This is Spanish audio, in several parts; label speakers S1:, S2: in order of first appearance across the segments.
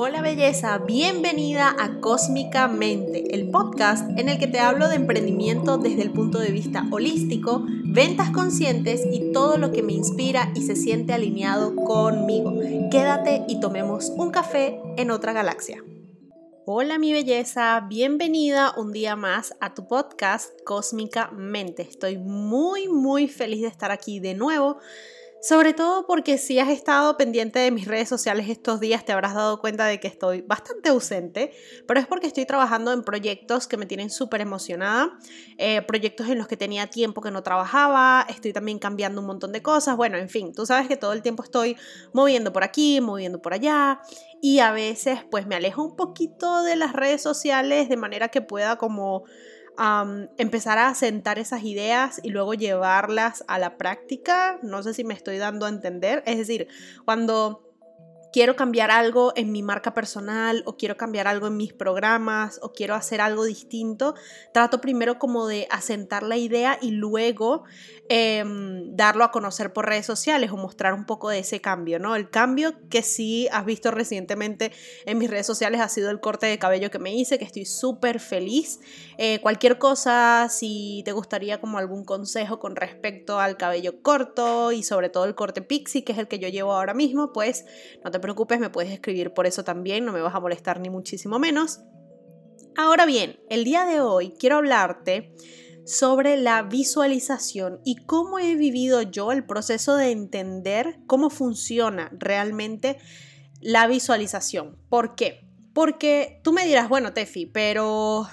S1: Hola belleza, bienvenida a Cósmicamente, el podcast en el que te hablo de emprendimiento desde el punto de vista holístico, ventas conscientes y todo lo que me inspira y se siente alineado conmigo. Quédate y tomemos un café en otra galaxia. Hola mi belleza, bienvenida un día más a tu podcast Cósmicamente. Estoy muy muy feliz de estar aquí de nuevo. Sobre todo porque si has estado pendiente de mis redes sociales estos días te habrás dado cuenta de que estoy bastante ausente, pero es porque estoy trabajando en proyectos que me tienen súper emocionada, eh, proyectos en los que tenía tiempo que no trabajaba, estoy también cambiando un montón de cosas, bueno, en fin, tú sabes que todo el tiempo estoy moviendo por aquí, moviendo por allá y a veces pues me alejo un poquito de las redes sociales de manera que pueda como empezar a sentar esas ideas y luego llevarlas a la práctica. No sé si me estoy dando a entender. Es decir, cuando quiero cambiar algo en mi marca personal o quiero cambiar algo en mis programas o quiero hacer algo distinto, trato primero como de asentar la idea y luego em, darlo a conocer por redes sociales o mostrar un poco de ese cambio, ¿no? El cambio que sí has visto recientemente en mis redes sociales ha sido el corte de cabello que me hice, que estoy súper feliz. Eh, cualquier cosa, si te gustaría como algún consejo con respecto al cabello corto y sobre todo el corte pixie, que es el que yo llevo ahora mismo, pues no te preocupes, me puedes escribir por eso también, no me vas a molestar ni muchísimo menos. Ahora bien, el día de hoy quiero hablarte sobre la visualización y cómo he vivido yo el proceso de entender cómo funciona realmente la visualización. ¿Por qué? Porque tú me dirás, bueno, Tefi, pero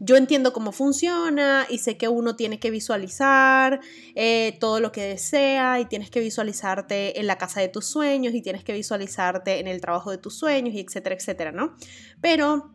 S1: yo entiendo cómo funciona y sé que uno tiene que visualizar eh, todo lo que desea y tienes que visualizarte en la casa de tus sueños y tienes que visualizarte en el trabajo de tus sueños y etcétera, etcétera, ¿no? Pero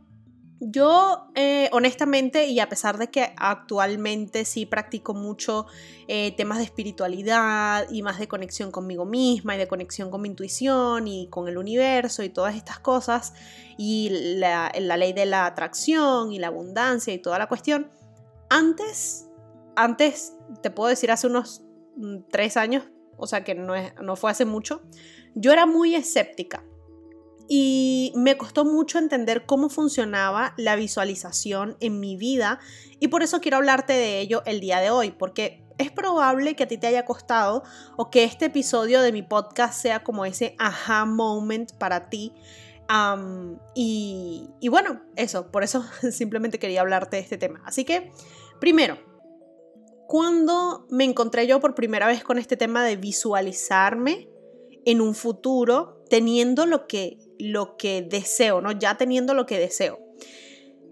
S1: yo, eh, honestamente, y a pesar de que actualmente sí practico mucho eh, temas de espiritualidad y más de conexión conmigo misma y de conexión con mi intuición y con el universo y todas estas cosas, y la, ley de la atracción y la abundancia y toda la cuestión, antes, antes, te puedo decir hace unos mm, tres años, o sea que no, no fue hace mucho, yo era muy escéptica y me costó mucho entender cómo funcionaba la visualización en mi vida y por eso quiero hablarte de ello el día de hoy, porque es probable que a ti te haya costado o que este episodio de mi podcast sea como ese aha moment para ti. y, bueno, eso, por eso simplemente quería hablarte de este tema. Así que, primero, cuando me encontré yo por primera vez con este tema de visualizarme en un futuro teniendo lo que lo que deseo, ¿no? Ya teniendo lo que deseo.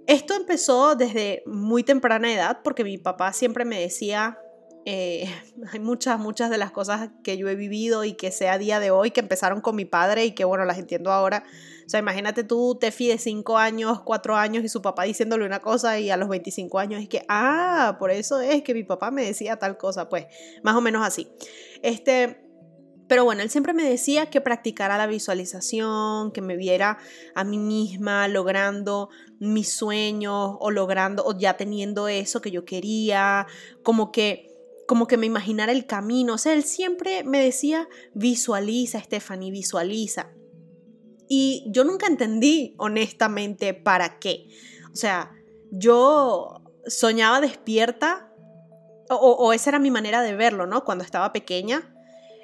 S1: Esto empezó desde muy temprana edad porque mi papá siempre me decía, eh, hay muchas, muchas de las cosas que yo he vivido y que sé a día de hoy que empezaron con mi padre y que bueno, las entiendo ahora. O sea, imagínate tú, Tefi de 5 años, 4 años y su papá diciéndole una cosa y a los 25 años es que, ah, por eso es que mi papá me decía tal cosa, pues más o menos así. Este, pero bueno, él siempre me decía que practicara la visualización, que me viera a mí misma logrando mis sueños o logrando o ya teniendo eso que yo quería, como que como que me imaginara el camino. O sea, él siempre me decía, visualiza, Stephanie, visualiza. Y yo nunca entendí, honestamente, para qué. O sea, yo soñaba despierta, o, o, esa era mi manera de verlo, ¿no? Cuando estaba pequeña,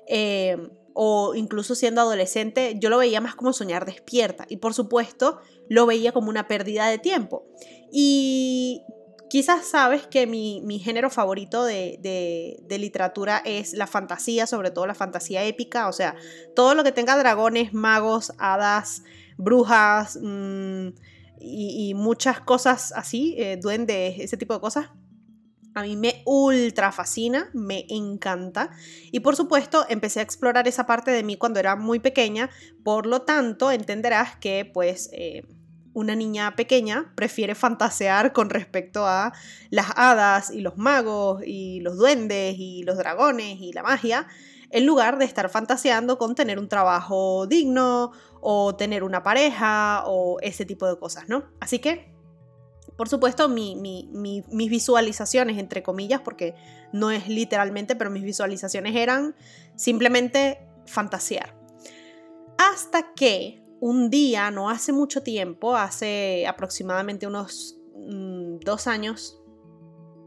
S1: Em, o incluso siendo adolescente, yo lo veía más como soñar despierta y por supuesto lo veía como una pérdida de tiempo. Y quizás sabes que mi, género favorito de, literatura es la fantasía, sobre todo la fantasía épica, o sea, todo lo que tenga dragones, magos, hadas, brujas mm, y, muchas cosas así, eh, duendes, ese tipo de cosas a mí me ultra fascina, me encanta. Y por supuesto, empecé a explorar esa parte de mí cuando era muy pequeña. Por lo tanto, entenderás que pues... Eh, una niña pequeña prefiere fantasear con respecto a las hadas y los magos y los duendes y los dragones y la magia, en lugar de estar fantaseando con tener un trabajo digno o tener una pareja o ese tipo de cosas, ¿no? Así que por supuesto, mis visualizaciones, entre comillas, porque no es literalmente, pero mis visualizaciones eran simplemente fantasear. Hasta que un día, no hace mucho tiempo, hace aproximadamente unos mm, dos años,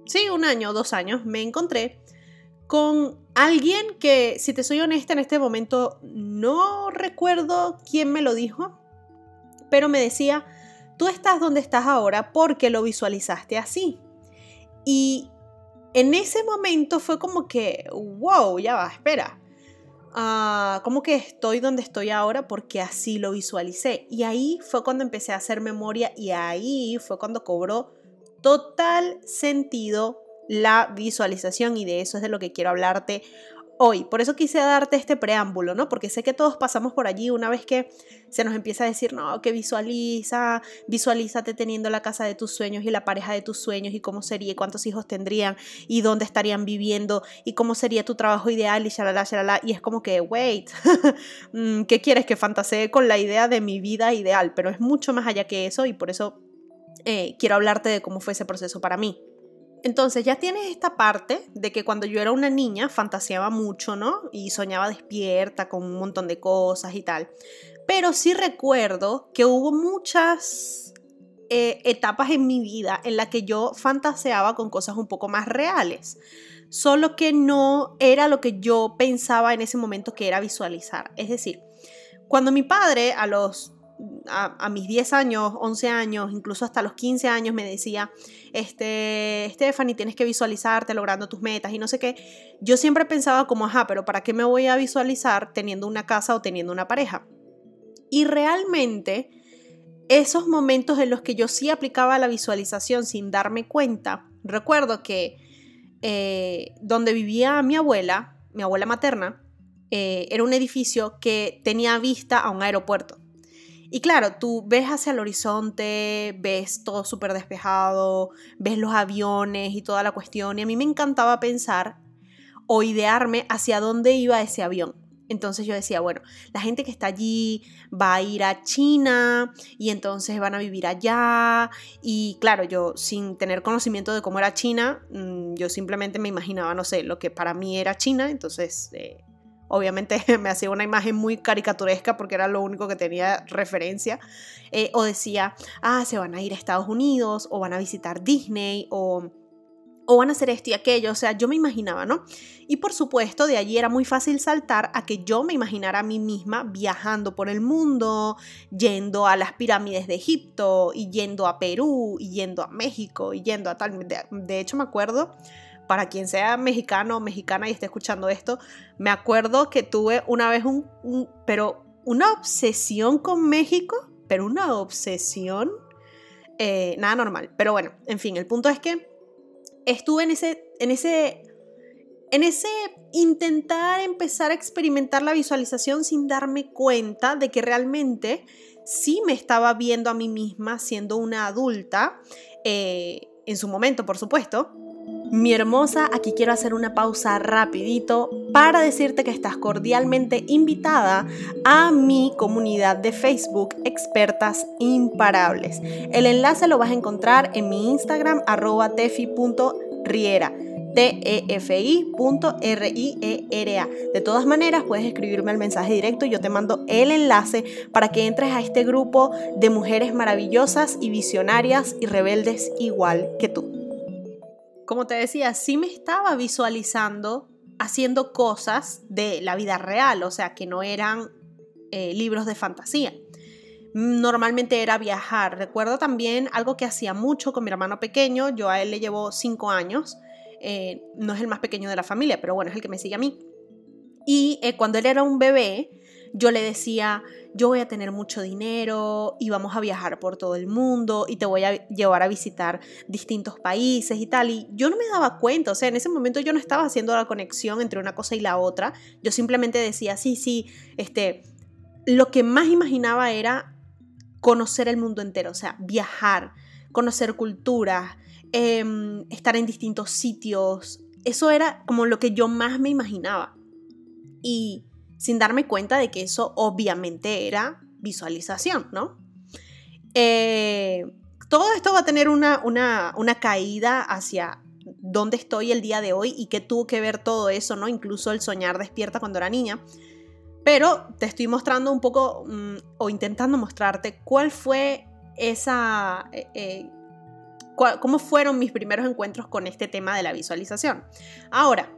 S1: sí, un año, dos años, me encontré con alguien que, si te soy honesta, en este momento no recuerdo quién me lo dijo, pero me decía, tú estás donde estás ahora porque lo visualizaste así. Y en ese momento fue como que, wow, ya va, espera. Uh, como que estoy donde estoy ahora porque así lo visualicé. Y ahí fue cuando empecé a hacer memoria y ahí fue cuando cobró total sentido la visualización y de eso es de lo que quiero hablarte hoy. Por eso quise darte este preámbulo, ¿no? Porque sé que todos pasamos por allí una vez que se nos empieza a decir, no, que visualiza, visualízate teniendo la casa de tus sueños y la pareja de tus sueños y cómo sería y cuántos hijos tendrían y dónde estarían viviendo y cómo sería tu trabajo ideal y shalala, shalala. Y es como que, wait, mm, ¿qué quieres que fantasee con la idea de mi vida ideal? Pero es mucho más allá que eso y por eso eh, quiero hablarte de cómo fue ese proceso para mí. Entonces ya tienes esta parte de que cuando yo era una niña fantaseaba mucho, ¿no? Y soñaba despierta con un montón de cosas y tal. Pero sí recuerdo que hubo muchas eh, etapas en mi vida en las que yo fantaseaba con cosas un poco más reales. Solo que no era lo que yo pensaba en ese momento que era visualizar. Es decir, cuando mi padre a los a, mis 10 años, 11 años, incluso hasta los 15 años me decía, este, Stephanie, tienes que visualizarte logrando tus metas y no sé qué, yo siempre pensaba como, ajá, pero ¿para qué me voy a visualizar teniendo una casa o teniendo una pareja? Y realmente, esos momentos en los que yo sí aplicaba la visualización sin darme cuenta, recuerdo que eh, donde vivía mi abuela, mi abuela materna, eh, era un edificio que tenía vista a un aeropuerto. Y claro, tú ves hacia el horizonte, ves todo súper despejado, ves los aviones y toda la cuestión. Y a mí me encantaba pensar o idearme hacia dónde iba ese avión. Entonces yo decía, bueno, la gente que está allí va a ir a China y entonces van a vivir allá. Y claro, yo sin tener conocimiento de cómo era China, mm, yo simplemente me imaginaba, no sé, lo que para mí era China. Entonces eh, Obviamente me hacía una imagen muy caricaturesca porque era lo único que tenía referencia. Eh, o decía, ah, se van a ir a Estados Unidos o van a visitar Disney o o van a hacer esto y aquello, o sea, yo me imaginaba, ¿no? Y por supuesto, de allí era muy fácil saltar a que yo me imaginara a mí misma viajando por el mundo, yendo a las pirámides de Egipto, y yendo a Perú, y yendo a México, y yendo a tal... De, hecho, me acuerdo para quien sea mexicano o mexicana y esté escuchando esto, me acuerdo que tuve una vez un, pero una obsesión con México, pero una obsesión, eh, nada normal. Pero bueno, en fin, el punto es que estuve en ese, en ese, en ese intentar empezar a experimentar la visualización sin darme cuenta de que realmente sí me estaba viendo a mí misma siendo una adulta, eh, en su momento, por supuesto, mi hermosa, aquí quiero hacer una pausa rapidito para decirte que estás cordialmente invitada a mi comunidad de Facebook Expertas Imparables. El enlace lo vas a encontrar en mi Instagram arroba tefi.riera tefi.riera. De todas maneras, puedes escribirme el mensaje directo y yo te mando el enlace para que entres a este grupo de mujeres maravillosas y visionarias y rebeldes igual que tú como te decía, sí me estaba visualizando haciendo cosas de la vida real, o sea, que no eran eh, libros de fantasía. Normalmente era viajar. Recuerdo también algo que hacía mucho con mi hermano pequeño. Yo a él le llevo cinco años. Eh, no es el más pequeño de la familia, pero bueno, es el que me sigue a mí. Y eh, cuando él era un bebé, yo le decía, yo voy a tener mucho dinero y vamos a viajar por todo el mundo y te voy a llevar a visitar distintos países y tal. Y yo no me daba cuenta, o sea, en ese momento yo no estaba haciendo la conexión entre una cosa y la otra. Yo simplemente decía, sí, sí, este, lo que más imaginaba era conocer el mundo entero, o sea, viajar, conocer culturas, em, estar en distintos sitios. Eso era como lo que yo más me imaginaba. Y sin darme cuenta de que eso obviamente era visualización, ¿no? Eh, todo esto va a tener una, una, caída hacia dónde estoy el día de hoy y qué tuvo que ver todo eso, ¿no? Incluso el soñar despierta cuando era niña. Pero te estoy mostrando un poco mm, o intentando mostrarte cuál fue esa... Eh, eh, cómo fueron mis primeros encuentros con este tema de la visualización. Ahora,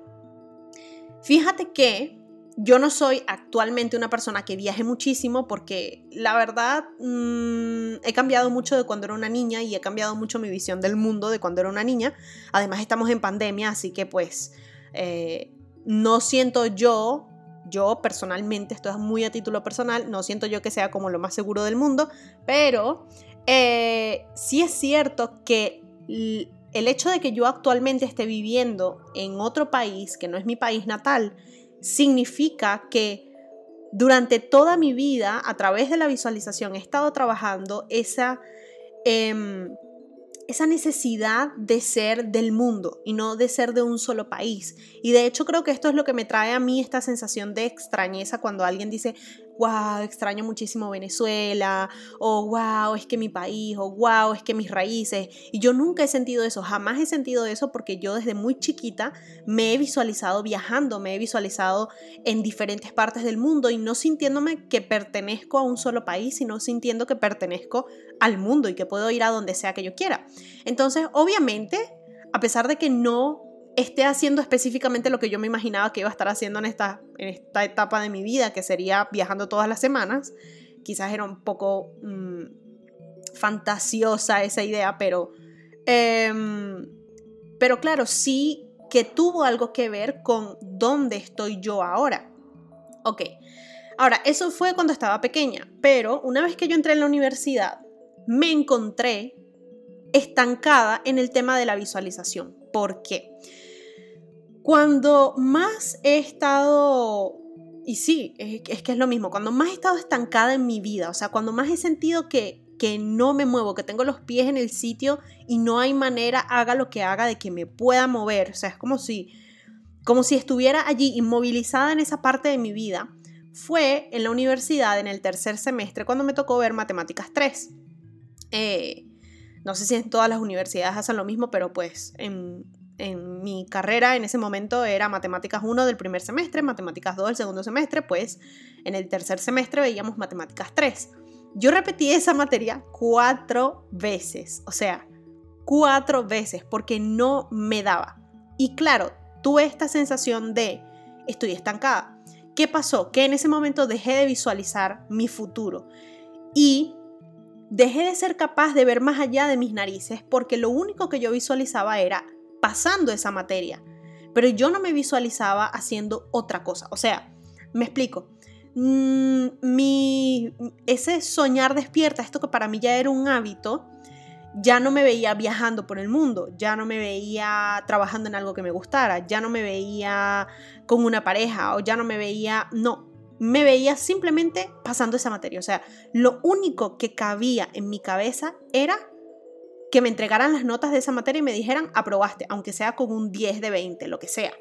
S1: fíjate que yo no soy actualmente una persona que viaje muchísimo porque la verdad mm, he cambiado mucho de cuando era una niña y he cambiado mucho mi visión del mundo de cuando era una niña. Además estamos en pandemia, así que pues eh, no siento yo, yo personalmente, esto es muy a título personal, no siento yo que sea como lo más seguro del mundo, pero eh, sí es cierto que el hecho de que yo actualmente esté viviendo en otro país que no es mi país natal, significa que durante toda mi vida, a través de la visualización, he estado trabajando esa, em, esa necesidad de ser del mundo y no de ser de un solo país. Y de hecho creo que esto es lo que me trae a mí esta sensación de extrañeza cuando alguien dice, wow, extraño muchísimo Venezuela, o wow, es que mi país, o wow, es que mis raíces. Y yo nunca he sentido eso, jamás he sentido eso porque yo desde muy chiquita me he visualizado viajando, me he visualizado en diferentes partes del mundo y no sintiéndome que pertenezco a un solo país, sino sintiendo que pertenezco al mundo y que puedo ir a donde sea que yo quiera. Entonces, obviamente, a pesar de que no esté haciendo específicamente lo que yo me imaginaba que iba a estar haciendo en esta, en esta etapa de mi vida, que sería viajando todas las semanas. Quizás era un poco mm, fantasiosa esa idea, pero, em, pero claro, sí que tuvo algo que ver con dónde estoy yo ahora. Ok, ahora, eso fue cuando estaba pequeña, pero una vez que yo entré en la universidad, me encontré estancada en el tema de la visualización. ¿Por qué? Cuando más he estado, y sí, es, que es lo mismo, cuando más he estado estancada en mi vida, o sea, cuando más he sentido que, que no me muevo, que tengo los pies en el sitio y no hay manera, haga lo que haga, de que me pueda mover, o sea, es como si, como si estuviera allí inmovilizada en esa parte de mi vida, fue en la universidad en el tercer semestre cuando me tocó ver matemáticas 3. Eh, no sé si en todas las universidades hacen lo mismo, pero pues en, en mi carrera en ese momento era matemáticas 1 del primer semestre, matemáticas 2 del segundo semestre, pues en el tercer semestre veíamos matemáticas 3. Yo repetí esa materia cuatro veces, o sea, cuatro veces, porque no me daba. Y claro, tuve esta sensación de estoy estancada. ¿Qué pasó? Que en ese momento dejé de visualizar mi futuro y dejé de ser capaz de ver más allá de mis narices porque lo único que yo visualizaba era pasando esa materia, pero yo no me visualizaba haciendo otra cosa. O sea, me explico. Mm, mi, ese soñar despierta, esto que para mí ya era un hábito, ya no me veía viajando por el mundo, ya no me veía trabajando en algo que me gustara, ya no me veía con una pareja o ya no me veía, no, me veía simplemente pasando esa materia. O sea, lo único que cabía en mi cabeza era que me entregaran las notas de esa materia y me dijeran, aprobaste, aunque sea con un 10 de 20, lo que sea.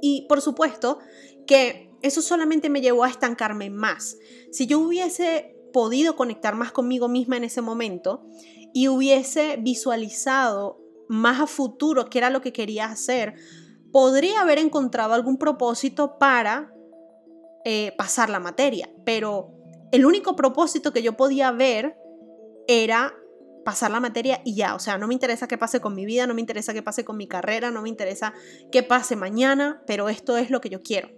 S1: Y por supuesto que eso solamente me llevó a estancarme más. Si yo hubiese podido conectar más conmigo misma en ese momento y hubiese visualizado más a futuro qué era lo que quería hacer, podría haber encontrado algún propósito para eh, pasar la materia. Pero el único propósito que yo podía ver era pasar la materia y ya, o sea, no me interesa qué pase con mi vida, no me interesa qué pase con mi carrera, no me interesa qué pase mañana, pero esto es lo que yo quiero.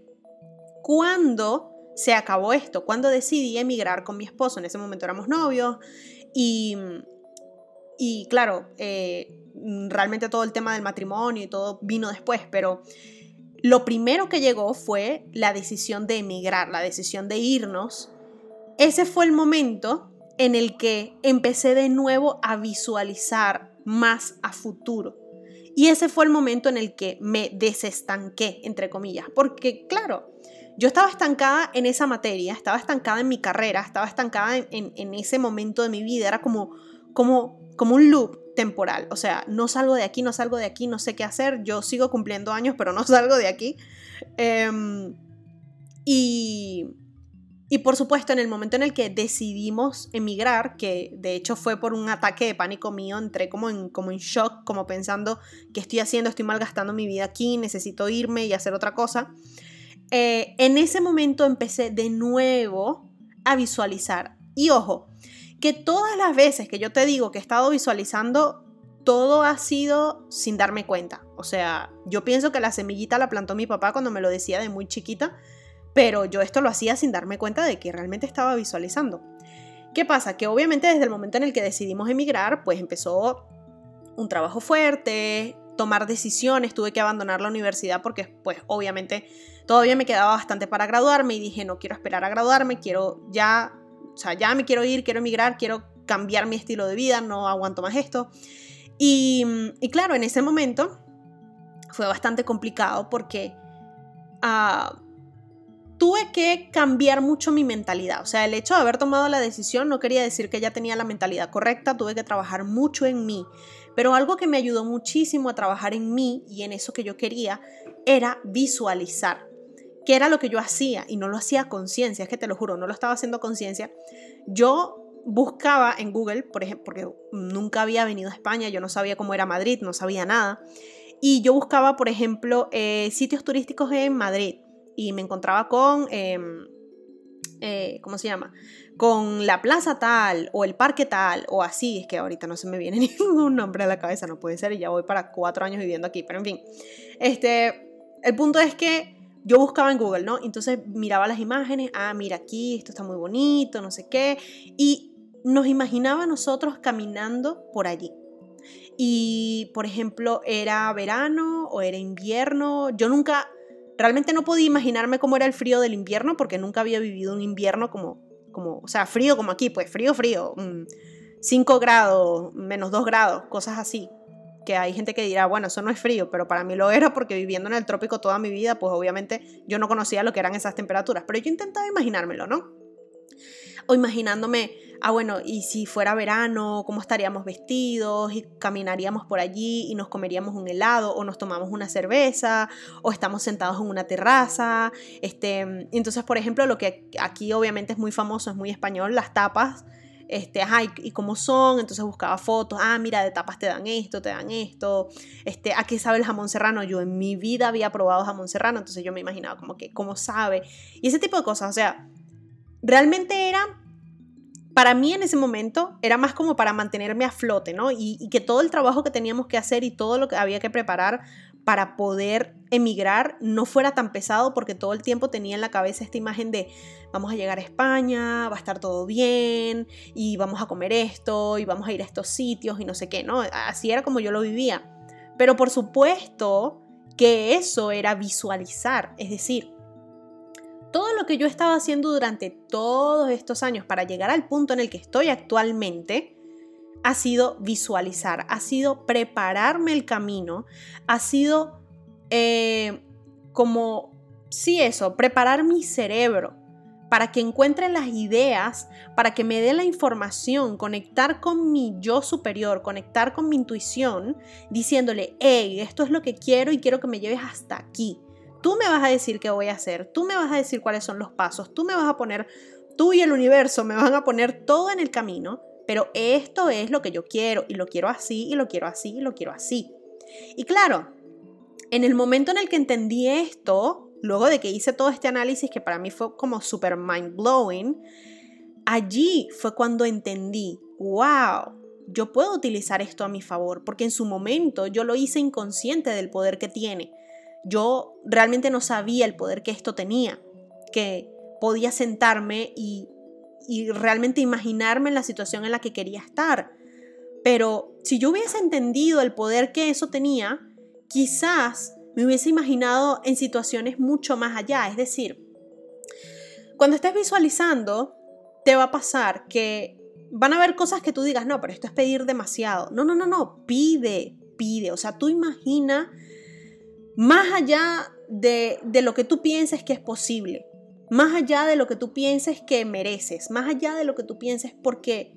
S1: ¿Cuándo se acabó esto? Cuando decidí emigrar con mi esposo, en ese momento éramos novios y, y claro, eh, realmente todo el tema del matrimonio y todo vino después, pero lo primero que llegó fue la decisión de emigrar, la decisión de irnos. Ese fue el momento en el que empecé de nuevo a visualizar más a futuro. Y ese fue el momento en el que me desestanqué, entre comillas, porque claro, yo estaba estancada en esa materia, estaba estancada en mi carrera, estaba estancada en, ese momento de mi vida, era como, como, como un loop temporal, o sea, no salgo de aquí, no salgo de aquí, no sé qué hacer, yo sigo cumpliendo años, pero no salgo de aquí. Em, y, y por supuesto, en el momento en el que decidimos emigrar, que de hecho fue por un ataque de pánico mío, entré como en, como en shock, como pensando, ¿qué estoy haciendo? Estoy malgastando mi vida aquí, necesito irme y hacer otra cosa. eh, en ese momento empecé de nuevo a visualizar. Y ojo, que todas las veces que yo te digo que he estado visualizando, todo ha sido sin darme cuenta. O sea, yo pienso que la semillita la plantó mi papá cuando me lo decía de muy chiquita, pero yo esto lo hacía sin darme cuenta de que realmente estaba visualizando. ¿Qué pasa? Que obviamente desde el momento en el que decidimos emigrar, pues empezó un trabajo fuerte, tomar decisiones, tuve que abandonar la universidad porque pues obviamente todavía me quedaba bastante para graduarme y dije, no quiero esperar a graduarme, quiero ya, o sea, ya me quiero ir, quiero emigrar, quiero cambiar mi estilo de vida, no aguanto más esto. Y, claro, en ese momento fue bastante complicado porque uh, tuve que cambiar mucho mi mentalidad. O sea, el hecho de haber tomado la decisión no quería decir que ya tenía la mentalidad correcta, tuve que trabajar mucho en mí. Pero algo que me ayudó muchísimo a trabajar en mí y en eso que yo quería era visualizar. ¿Qué era lo que yo hacía? Y no lo hacía a conciencia, es que te lo juro, no lo estaba haciendo a conciencia. Yo buscaba en Google, por ejemplo, porque nunca había venido a España, yo no sabía cómo era Madrid, no sabía nada. Y yo buscaba, por ejemplo, eh, sitios turísticos en Madrid y me encontraba con, em, eh, ¿cómo se llama? Con la plaza tal o el parque tal o así, es que ahorita no se me viene ningún nombre a la cabeza, no puede ser y ya voy para cuatro años viviendo aquí, pero en fin, este, el punto es que yo buscaba en Google, ¿no? Entonces miraba las imágenes, ah, mira aquí, esto está muy bonito, no sé qué, y nos imaginaba nosotros caminando por allí. Y, por ejemplo, era verano o era invierno. Yo nunca realmente no podía imaginarme cómo era el frío del invierno porque nunca había vivido un invierno como, como o sea, frío como aquí, pues frío, frío, 5 grados, menos 2 grados, cosas así. Que hay gente que dirá, bueno, eso no es frío, pero para mí lo era porque viviendo en el trópico toda mi vida, pues obviamente yo no conocía lo que eran esas temperaturas, pero yo intentaba imaginármelo, ¿no? O imaginándome ah, bueno, y si fuera verano, ¿cómo estaríamos vestidos? Y caminaríamos por allí y nos comeríamos un helado o nos tomamos una cerveza o estamos sentados en una terraza. Este, entonces, por ejemplo, lo que aquí obviamente es muy famoso, es muy español, las tapas. Este, ajá, y, cómo son, entonces buscaba fotos, ah, mira, de tapas te dan esto, te dan esto, este, ¿a qué sabe el jamón serrano? Yo en mi vida había probado jamón serrano, entonces yo me imaginaba como que, ¿cómo sabe? Y ese tipo de cosas, o sea, realmente era para mí en ese momento era más como para mantenerme a flote, ¿no? Y, que todo el trabajo que teníamos que hacer y todo lo que había que preparar para poder emigrar no fuera tan pesado porque todo el tiempo tenía en la cabeza esta imagen de vamos a llegar a España, va a estar todo bien y vamos a comer esto y vamos a ir a estos sitios y no sé qué, ¿no? Así era como yo lo vivía. Pero por supuesto que eso era visualizar, es decir, todo lo que yo estaba haciendo durante todos estos años para llegar al punto en el que estoy actualmente ha sido visualizar, ha sido prepararme el camino, ha sido eh, como, sí eso, preparar mi cerebro para que encuentre las ideas, para que me dé la información, conectar con mi yo superior, conectar con mi intuición, diciéndole, hey, esto es lo que quiero y quiero que me lleves hasta aquí. Tú me vas a decir qué voy a hacer, tú me vas a decir cuáles son los pasos, tú me vas a poner, tú y el universo me van a poner todo en el camino, pero esto es lo que yo quiero y lo quiero así y lo quiero así y lo quiero así. Y claro, en el momento en el que entendí esto, luego de que hice todo este análisis que para mí fue como super mind blowing, allí fue cuando entendí, wow, yo puedo utilizar esto a mi favor, porque en su momento yo lo hice inconsciente del poder que tiene yo realmente no sabía el poder que esto tenía, que podía sentarme y, realmente imaginarme en la situación en la que quería estar. Pero si yo hubiese entendido el poder que eso tenía, quizás me hubiese imaginado en situaciones mucho más allá. Es decir, cuando estés visualizando, te va a pasar que van a haber cosas que tú digas, no, pero esto es pedir demasiado. No, no, no, no, pide, pide. O sea, tú imagina más allá de, lo que tú pienses que es posible, más allá de lo que tú pienses que mereces, más allá de lo que tú pienses porque,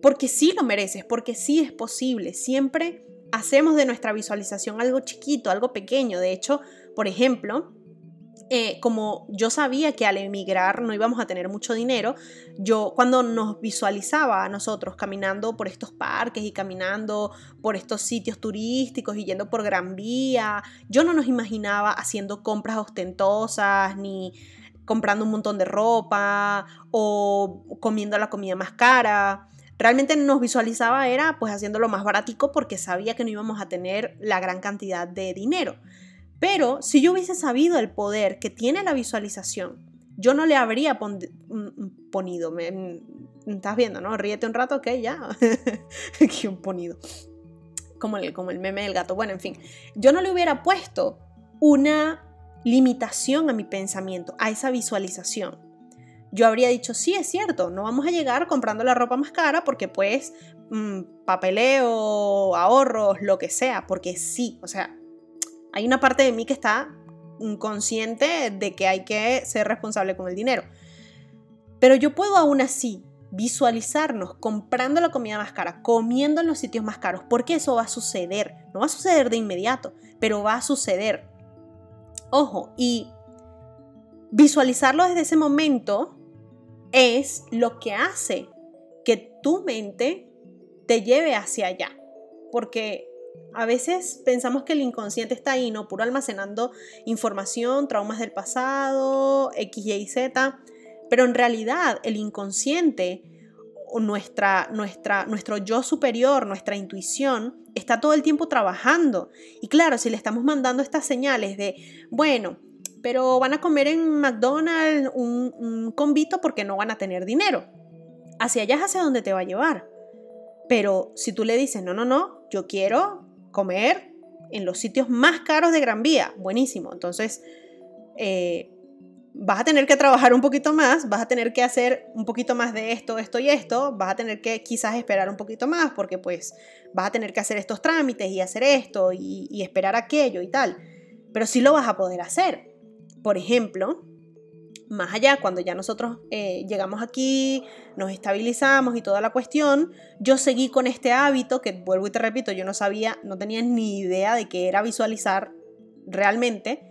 S1: porque sí lo mereces, porque sí es posible. Siempre hacemos de nuestra visualización algo chiquito, algo pequeño. De hecho, por ejemplo, eh, como yo sabía que al emigrar no íbamos a tener mucho dinero, yo cuando nos visualizaba a nosotros caminando por estos parques y caminando por estos sitios turísticos y yendo por Gran Vía, yo no nos imaginaba haciendo compras ostentosas ni comprando un montón de ropa o comiendo la comida más cara. Realmente nos visualizaba era pues haciéndolo más baratico porque sabía que no íbamos a tener la gran cantidad de dinero. Pero si yo hubiese sabido el poder que tiene la visualización, yo no le habría mm, mm, ponido. Me, mm, estás viendo, ¿no? Ríete un rato, ok, ya. Qué un ponido. Como el, como el meme del gato. Bueno, en fin. Yo no le hubiera puesto una limitación a mi pensamiento, a esa visualización. Yo habría dicho, sí, es cierto, no vamos a llegar comprando la ropa más cara porque pues papeleo, ahorros, lo que sea, porque sí, o sea, hay una parte de mí que está consciente de que hay que ser responsable con el dinero. Pero yo puedo aún así visualizarnos comprando la comida más cara, comiendo en los sitios más caros, porque eso va a suceder. No va a suceder de inmediato, pero va a suceder. Ojo, y visualizarlo desde ese momento es lo que hace que tu mente te lleve hacia allá. Porque a veces pensamos que el inconsciente está ahí, ¿no? Puro almacenando información, traumas del pasado, X, Y, Z. Pero en realidad el inconsciente, nuestra, nuestra, nuestro yo superior, nuestra intuición, está todo el tiempo trabajando. Y claro, si le estamos mandando estas señales de, bueno, pero van a comer en McDonald's un, un convito porque no van a tener dinero. Hacia allá es hacia donde te va a llevar. Pero si tú le dices, no, no, no, yo quiero comer en los sitios más caros de Gran Vía, buenísimo. Entonces, eh, vas a tener que trabajar un poquito más, vas a tener que hacer un poquito más de esto, esto y esto, vas a tener que quizás esperar un poquito más porque pues vas a tener que hacer estos trámites y hacer esto y, y esperar aquello y tal. Pero sí lo vas a poder hacer. Por ejemplo, más allá, cuando ya nosotros eh, llegamos aquí, nos estabilizamos y toda la cuestión, yo seguí con este hábito que, vuelvo y te repito, yo no sabía, no tenía ni idea de qué era visualizar realmente.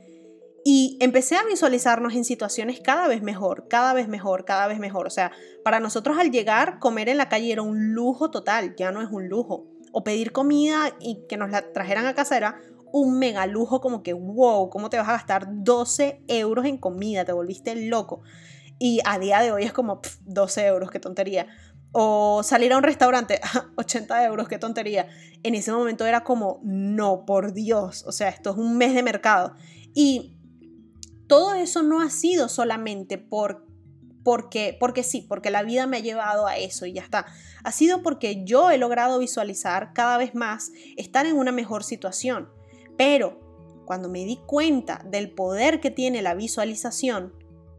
S1: Y empecé a visualizarnos en situaciones cada vez mejor, cada vez mejor, cada vez mejor. O sea, para nosotros al llegar, comer en la calle era un lujo total, ya no es un lujo. O pedir comida y que nos la trajeran a casa era un mega lujo como que, wow, ¿cómo te vas a gastar 12 euros en comida? Te volviste loco. Y a día de hoy es como 12 euros, qué tontería. O salir a un restaurante, 80 euros, qué tontería. En ese momento era como, no, por Dios, o sea, esto es un mes de mercado. Y todo eso no ha sido solamente por, porque, porque sí, porque la vida me ha llevado a eso y ya está. Ha sido porque yo he logrado visualizar cada vez más estar en una mejor situación pero cuando me di cuenta del poder que tiene la visualización,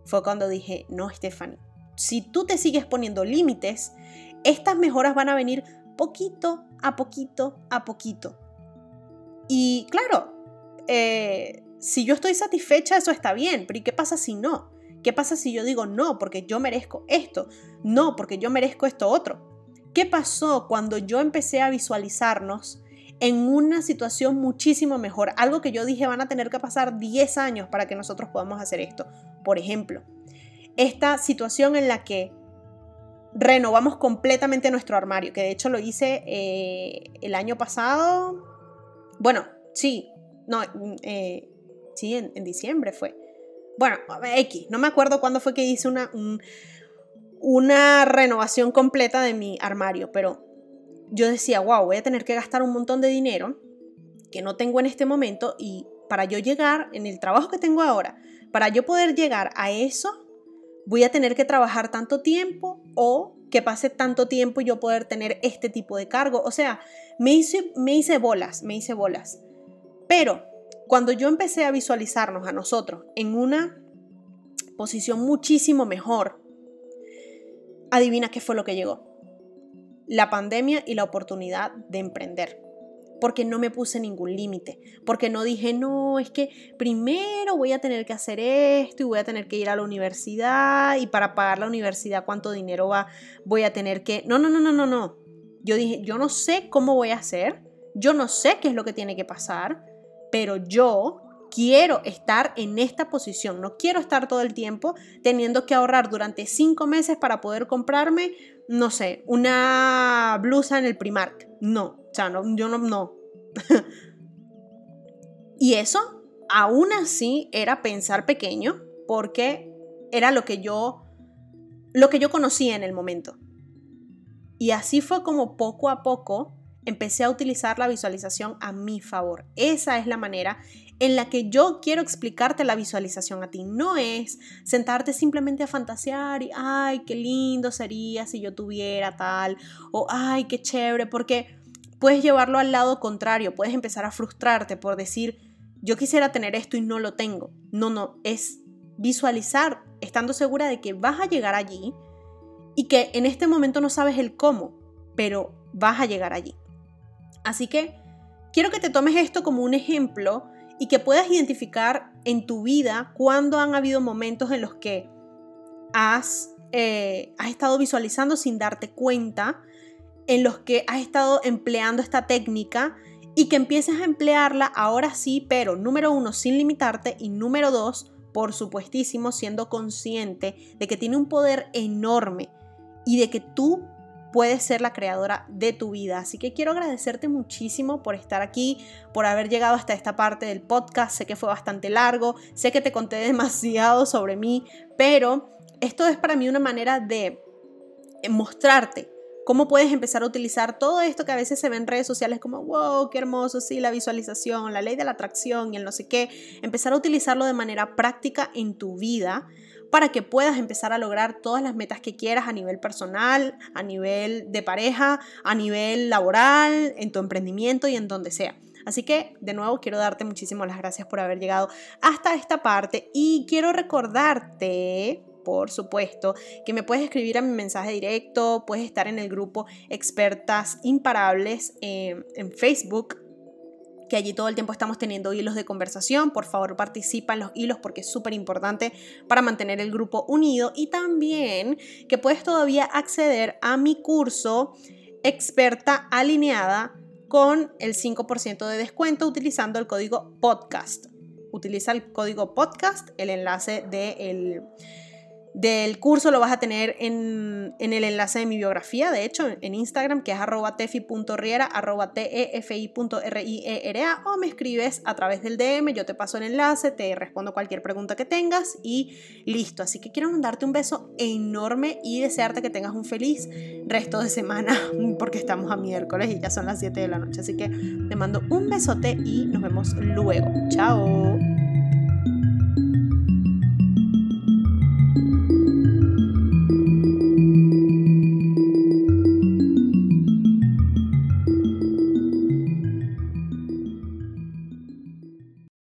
S1: fue cuando dije, no, Stephanie, si tú te sigues poniendo límites, estas mejoras van a venir poquito a poquito a poquito. Y claro, eh, si yo estoy satisfecha, eso está bien, pero ¿y qué pasa si no? ¿Qué pasa si yo digo no, porque yo merezco esto? No, porque yo merezco esto otro. ¿Qué pasó cuando yo empecé a visualizarnos en una situación muchísimo mejor. Algo que yo dije van a tener que pasar 10 años para que nosotros podamos hacer esto. Por ejemplo, esta situación en la que renovamos completamente nuestro armario, que de hecho lo hice eh, el año pasado. Bueno, sí, no, eh, sí, en, diciembre fue. Bueno, X, no me acuerdo cuándo fue que hice una, una renovación completa de mi armario, pero yo decía, wow, voy a tener que gastar un montón de dinero que no tengo en este momento y para yo llegar en el trabajo que tengo ahora, para yo poder llegar a eso, voy a tener que trabajar tanto tiempo o que pase tanto tiempo y yo poder tener este tipo de cargo. O sea, me hice, me hice bolas, me hice bolas. Pero cuando yo empecé a visualizarnos a nosotros en una posición muchísimo mejor, adivina qué fue lo que llegó la pandemia y la oportunidad de emprender. Porque no me puse ningún límite, porque no dije, no, es que primero voy a tener que hacer esto y voy a tener que ir a la universidad y para pagar la universidad cuánto dinero va, voy a tener que... No, no, no, no, no, no. Yo dije, yo no sé cómo voy a hacer, yo no sé qué es lo que tiene que pasar, pero yo quiero estar en esta posición, no quiero estar todo el tiempo teniendo que ahorrar durante cinco meses para poder comprarme, no sé, una blusa en el Primark. No, o sea, no, yo no, no. y eso, aún así, era pensar pequeño porque era lo que yo, lo que yo conocía en el momento. Y así fue como poco a poco empecé a utilizar la visualización a mi favor. Esa es la manera en la que yo quiero explicarte la visualización a ti. No es sentarte simplemente a fantasear y, ay, qué lindo sería si yo tuviera tal, o, ay, qué chévere, porque puedes llevarlo al lado contrario, puedes empezar a frustrarte por decir, yo quisiera tener esto y no lo tengo. No, no, es visualizar estando segura de que vas a llegar allí y que en este momento no sabes el cómo, pero vas a llegar allí. Así que quiero que te tomes esto como un ejemplo y que puedas identificar en tu vida cuando han habido momentos en los que has, eh, has estado visualizando sin darte cuenta, en los que has estado empleando esta técnica y que empieces a emplearla ahora sí, pero número uno, sin limitarte y número dos, por supuestísimo, siendo consciente de que tiene un poder enorme y de que tú puedes ser la creadora de tu vida. Así que quiero agradecerte muchísimo por estar aquí, por haber llegado hasta esta parte del podcast. Sé que fue bastante largo, sé que te conté demasiado sobre mí, pero esto es para mí una manera de mostrarte cómo puedes empezar a utilizar todo esto que a veces se ve en redes sociales como, wow, qué hermoso, sí, la visualización, la ley de la atracción y el no sé qué, empezar a utilizarlo de manera práctica en tu vida para que puedas empezar a lograr todas las metas que quieras a nivel personal, a nivel de pareja, a nivel laboral, en tu emprendimiento y en donde sea. Así que de nuevo quiero darte muchísimas las gracias por haber llegado hasta esta parte y quiero recordarte por supuesto, que me puedes escribir a mi mensaje directo, puedes estar en el grupo Expertas Imparables eh, en Facebook que allí todo el tiempo estamos teniendo hilos de conversación. Por favor, participa en los hilos porque es súper importante para mantener el grupo unido. Y también que puedes todavía acceder a mi curso experta alineada con el 5% de descuento utilizando el código podcast. Utiliza el código podcast, el enlace del... De del curso lo vas a tener en, el enlace de mi biografía, de hecho, en Instagram, que es arroba tefi.riera, arroba tefi.riera, o me escribes a través del DM, yo te paso el enlace, te respondo cualquier pregunta que tengas y listo. Así que quiero mandarte un beso enorme y desearte que tengas un feliz resto de semana, porque estamos a miércoles y ya son las 7 de la noche. Así que te mando un besote y nos vemos luego. Chao.